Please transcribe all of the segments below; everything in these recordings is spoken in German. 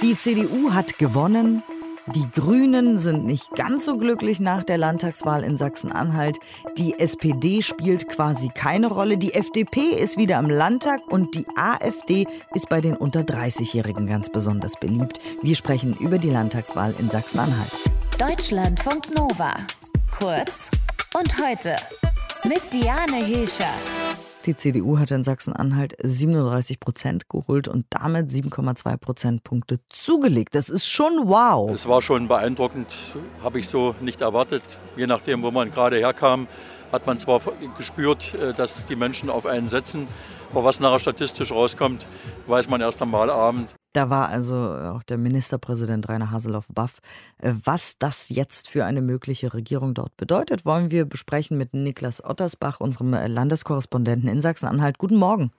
Die CDU hat gewonnen. Die Grünen sind nicht ganz so glücklich nach der Landtagswahl in Sachsen-Anhalt. Die SPD spielt quasi keine Rolle. Die FDP ist wieder im Landtag und die AfD ist bei den unter 30-Jährigen ganz besonders beliebt. Wir sprechen über die Landtagswahl in Sachsen-Anhalt. Deutschlandfunk Nova. Kurz und heute mit Diane Hilscher. Die CDU hat in Sachsen-Anhalt 37 Prozent geholt und damit 7,2 Prozentpunkte zugelegt. Das ist schon wow. Es war schon beeindruckend, habe ich so nicht erwartet. Je nachdem, wo man gerade herkam, hat man zwar gespürt, äh, dass die Menschen auf einen setzen, aber was nachher statistisch rauskommt, weiß man erst am Wahlabend. Da war also auch der Ministerpräsident Rainer Haseloff baff. Äh, was das jetzt für eine mögliche Regierung dort bedeutet, wollen wir besprechen mit Niklas Ottersbach, unserem äh, Landeskorrespondenten in Sachsen-Anhalt. Guten Morgen.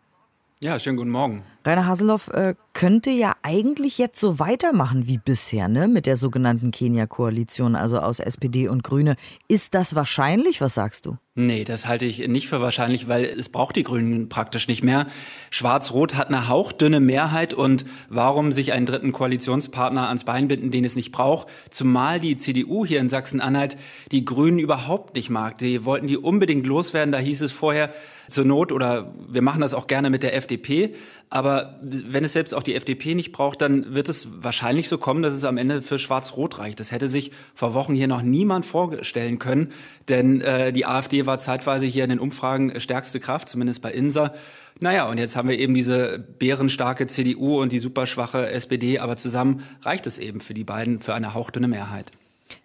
Ja, schönen guten Morgen. Rainer Haseloff äh, könnte ja eigentlich jetzt so weitermachen wie bisher, ne? Mit der sogenannten Kenia-Koalition, also aus SPD und Grüne. Ist das wahrscheinlich? Was sagst du? Nee, das halte ich nicht für wahrscheinlich, weil es braucht die Grünen praktisch nicht mehr. Schwarz-Rot hat eine hauchdünne Mehrheit und warum sich einen dritten Koalitionspartner ans Bein binden, den es nicht braucht? Zumal die CDU hier in Sachsen-Anhalt die Grünen überhaupt nicht mag. Die wollten die unbedingt loswerden. Da hieß es vorher, zur Not oder wir machen das auch gerne mit der FDP. Aber wenn es selbst auch die FDP nicht braucht, dann wird es wahrscheinlich so kommen, dass es am Ende für Schwarz-Rot reicht. Das hätte sich vor Wochen hier noch niemand vorstellen können, denn äh, die AfD war zeitweise hier in den Umfragen stärkste Kraft, zumindest bei INSA. Naja, und jetzt haben wir eben diese bärenstarke CDU und die superschwache SPD, aber zusammen reicht es eben für die beiden für eine hauchdünne Mehrheit.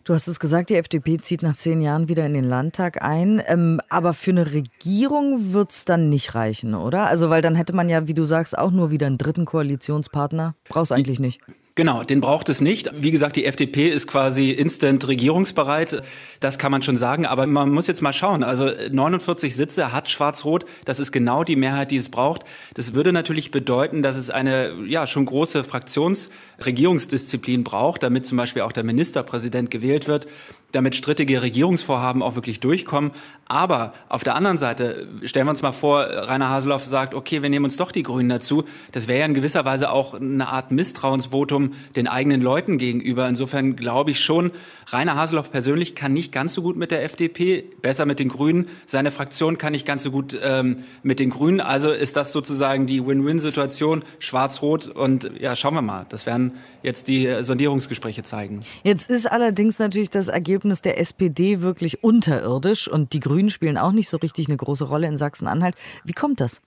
Du hast es gesagt, die FDP zieht nach zehn Jahren wieder in den Landtag ein. Ähm, aber für eine Regierung wird es dann nicht reichen, oder? Also, weil dann hätte man ja, wie du sagst, auch nur wieder einen dritten Koalitionspartner. Brauchst eigentlich nicht. Genau, den braucht es nicht. Wie gesagt, die FDP ist quasi instant regierungsbereit. Das kann man schon sagen. Aber man muss jetzt mal schauen. Also 49 Sitze hat Schwarz-Rot. Das ist genau die Mehrheit, die es braucht. Das würde natürlich bedeuten, dass es eine ja schon große Fraktionsregierungsdisziplin braucht, damit zum Beispiel auch der Ministerpräsident gewählt wird damit strittige Regierungsvorhaben auch wirklich durchkommen. Aber auf der anderen Seite stellen wir uns mal vor, Rainer Haseloff sagt, okay, wir nehmen uns doch die Grünen dazu. Das wäre ja in gewisser Weise auch eine Art Misstrauensvotum den eigenen Leuten gegenüber. Insofern glaube ich schon, Rainer Haseloff persönlich kann nicht ganz so gut mit der FDP, besser mit den Grünen. Seine Fraktion kann nicht ganz so gut ähm, mit den Grünen. Also ist das sozusagen die Win-Win-Situation, schwarz-rot. Und ja, schauen wir mal. Das werden jetzt die Sondierungsgespräche zeigen. Jetzt ist allerdings natürlich das Ergebnis der SPD wirklich unterirdisch und die Grünen spielen auch nicht so richtig eine große Rolle in Sachsen-Anhalt. Wie kommt das?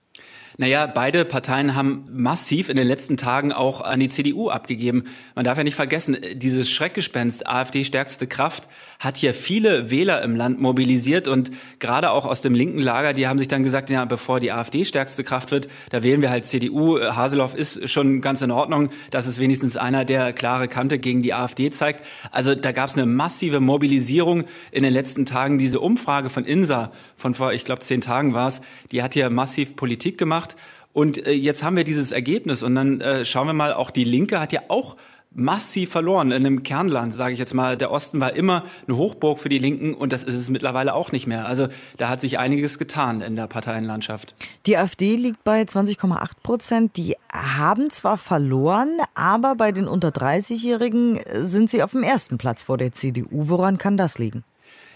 Naja, beide Parteien haben massiv in den letzten Tagen auch an die CDU abgegeben. Man darf ja nicht vergessen, dieses Schreckgespenst, AfD stärkste Kraft, hat hier viele Wähler im Land mobilisiert und gerade auch aus dem linken Lager, die haben sich dann gesagt, ja, bevor die AfD stärkste Kraft wird, da wählen wir halt CDU. Haseloff ist schon ganz in Ordnung. Das ist wenigstens einer, der klare Kante gegen die AfD zeigt. Also da gab es eine massive Mobilisierung in den letzten Tagen. Diese Umfrage von INSA von vor, ich glaube, zehn Tagen war es, die hat hier massiv Politik gemacht. Und äh, jetzt haben wir dieses Ergebnis und dann äh, schauen wir mal, auch die Linke hat ja auch massiv verloren in einem Kernland, sage ich jetzt mal. Der Osten war immer eine Hochburg für die Linken und das ist es mittlerweile auch nicht mehr. Also da hat sich einiges getan in der Parteienlandschaft. Die AfD liegt bei 20,8 Prozent. Die haben zwar verloren, aber bei den unter 30-Jährigen sind sie auf dem ersten Platz vor der CDU. Woran kann das liegen?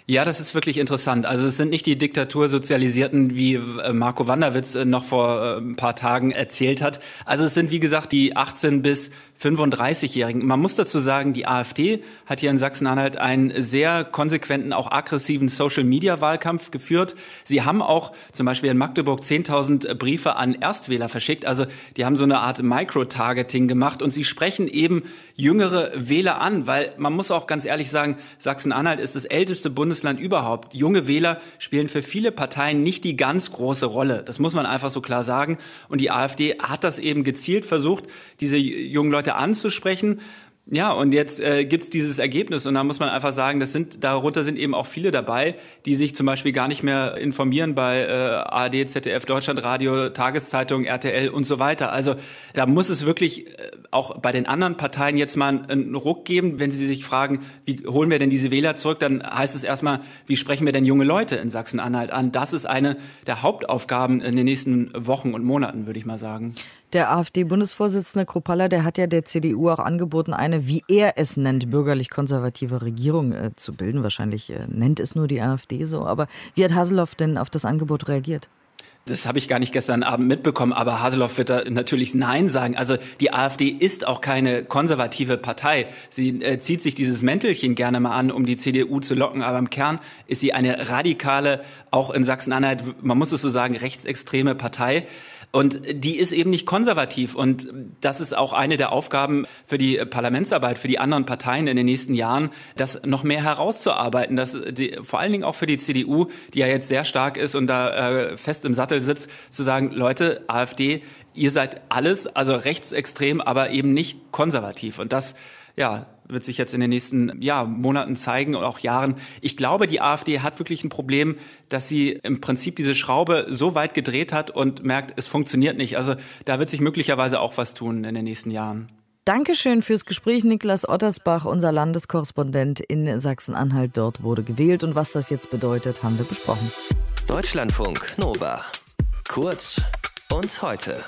Ja, das ist wirklich interessant. Also es sind nicht die Diktatursozialisierten, wie äh, Marco Wanderwitz äh, noch vor äh, ein paar Tagen erzählt hat. Also es sind, wie gesagt, die 18 bis 35-Jährigen. Man muss dazu sagen, die AfD hat hier in Sachsen-Anhalt einen sehr konsequenten, auch aggressiven Social-Media-Wahlkampf geführt. Sie haben auch zum Beispiel in Magdeburg 10.000 Briefe an Erstwähler verschickt. Also die haben so eine Art Micro-Targeting gemacht und sie sprechen eben jüngere Wähler an, weil man muss auch ganz ehrlich sagen, Sachsen-Anhalt ist das älteste Bundesland überhaupt. Junge Wähler spielen für viele Parteien nicht die ganz große Rolle. Das muss man einfach so klar sagen. Und die AfD hat das eben gezielt versucht, diese jungen Leute Leute anzusprechen. Ja, und jetzt äh, gibt dieses Ergebnis und da muss man einfach sagen, das sind darunter sind eben auch viele dabei, die sich zum Beispiel gar nicht mehr informieren bei äh, ARD, ZDF, Deutschlandradio, Tageszeitung, RTL und so weiter. Also da muss es wirklich äh, auch bei den anderen Parteien jetzt mal einen Ruck geben, wenn sie sich fragen, wie holen wir denn diese Wähler zurück, dann heißt es erstmal, wie sprechen wir denn junge Leute in Sachsen-Anhalt an? Das ist eine der Hauptaufgaben in den nächsten Wochen und Monaten, würde ich mal sagen. Der AfD-Bundesvorsitzende Kropalla, der hat ja der CDU auch angeboten, eine, wie er es nennt, bürgerlich-konservative Regierung äh, zu bilden. Wahrscheinlich äh, nennt es nur die AfD so. Aber wie hat Haseloff denn auf das Angebot reagiert? Das habe ich gar nicht gestern Abend mitbekommen, aber Haseloff wird da natürlich Nein sagen. Also die AfD ist auch keine konservative Partei. Sie äh, zieht sich dieses Mäntelchen gerne mal an, um die CDU zu locken, aber im Kern ist sie eine radikale, auch in Sachsen-Anhalt, man muss es so sagen, rechtsextreme Partei. Und die ist eben nicht konservativ. Und das ist auch eine der Aufgaben für die Parlamentsarbeit, für die anderen Parteien in den nächsten Jahren, das noch mehr herauszuarbeiten. Dass die, vor allen Dingen auch für die CDU, die ja jetzt sehr stark ist und da äh, fest im Sattel sitzt, zu sagen, Leute, AfD, ihr seid alles, also rechtsextrem, aber eben nicht konservativ. Und das ja, wird sich jetzt in den nächsten ja, Monaten zeigen und auch Jahren. Ich glaube, die AfD hat wirklich ein Problem, dass sie im Prinzip diese Schraube so weit gedreht hat und merkt, es funktioniert nicht. Also da wird sich möglicherweise auch was tun in den nächsten Jahren. Dankeschön fürs Gespräch, Niklas Ottersbach, unser Landeskorrespondent in Sachsen-Anhalt. Dort wurde gewählt und was das jetzt bedeutet, haben wir besprochen. Deutschlandfunk Nova. Kurz und heute.